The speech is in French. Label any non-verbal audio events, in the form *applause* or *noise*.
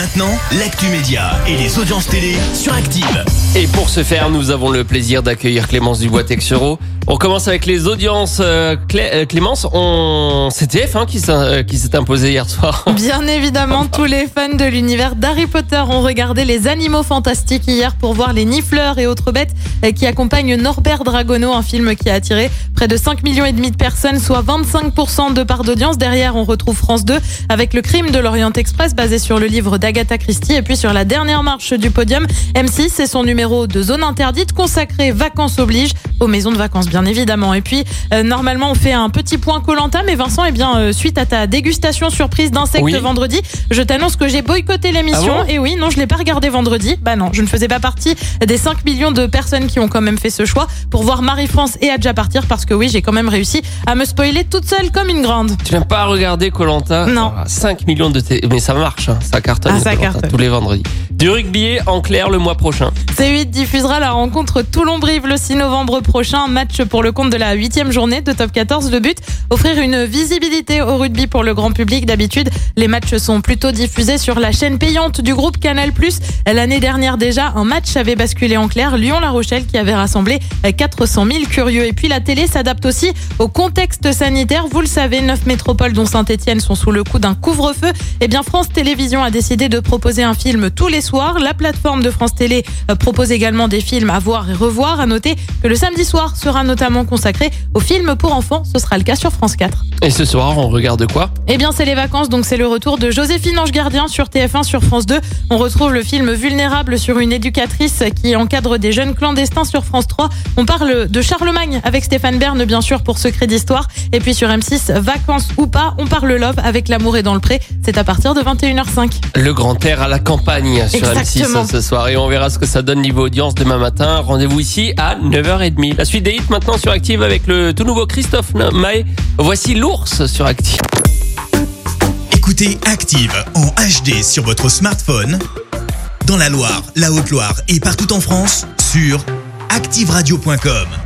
Maintenant, l'actu média et les audiences télé sur Active. Et pour ce faire, nous avons le plaisir d'accueillir Clémence Dubois-Texero. On commence avec les audiences. euh, Clé- euh, Clémence, on... c'est TF1 qui s'est euh, qui s'est imposé hier soir. *laughs* Bien évidemment, tous les fans de l'univers d'Harry Potter ont regardé les animaux fantastiques hier pour voir les nifleurs et autres bêtes qui accompagnent Norbert Dragono, un film qui a attiré près de 5 millions et demi de personnes, soit 25% de part d'audience. Derrière, on retrouve France 2 avec le crime de l'Orient Express basé sur le livre d'Agatha Christie et puis sur la dernière marche du podium, M6 et son numéro de zone interdite consacré vacances oblige aux maisons de vacances bien évidemment. Et puis euh, normalement on fait un petit point Colanta mais Vincent eh bien euh, suite à ta dégustation surprise d'insectes Oui. vendredi, je t'annonce que j'ai boycotté l'émission Ah bon et oui, non, je l'ai pas regardé vendredi. Bah non, je ne faisais pas partie des 5 millions de personnes qui ont quand même fait ce choix pour voir Marie-France et Adja partir parce que oui, j'ai quand même réussi à me spoiler toute seule comme une grande. Tu n'as pas regardé Colanta Non. 5 millions de t... Mais ça marche, hein, ça cartonne. Ah, ça cartonne. Tous les vendredis. Du rugby en clair le mois prochain. C8 diffusera la rencontre Toulon-Brive le 6 novembre prochain, match pour le compte de la huitième journée de Top 14. Le but, offrir une visibilité au rugby pour le grand public. D'habitude, les matchs sont plutôt diffusés sur la chaîne payante du groupe Canal+. L'année dernière déjà, un match avait basculé en clair, Lyon-La Rochelle qui avait rassemblé 400 000 curieux. Et puis la télé s'adapte aussi au contexte sanitaire. Vous le savez, neuf métropoles dont Saint-Etienne sont sous le coup d'un couvre-feu. Eh bien, France Télévisions a décidé de proposer un film tous les soirs. La plateforme de France Télé euh, propose également des films à voir et revoir. À noter que le samedi soir sera notamment consacré aux films pour enfants. Ce sera le cas sur France 4. Et ce soir, on regarde quoi? Eh bien, c'est les vacances, donc c'est le retour de Joséphine Ange Gardien sur TF1 sur France 2. On retrouve le film Vulnérable sur une éducatrice qui encadre des jeunes clandestins sur France 3. On parle de Charlemagne avec Stéphane Bern, bien sûr, pour Secret d'Histoire. Et puis sur M6, Vacances ou pas, on parle love avec L'amour est dans le pré. C'est à partir de 21h05. Le grand air à la campagne sur Exactement. M6 ce soir. Et on verra ce que ça donne niveau audience demain matin. Rendez-vous ici à 9h30. La suite des hits maintenant sur Active avec le tout nouveau Christophe Maé. Voici l'ours sur Active. Écoutez Active en HD sur votre smartphone, dans la Loire, la Haute-Loire et partout en France, sur activeradio.com.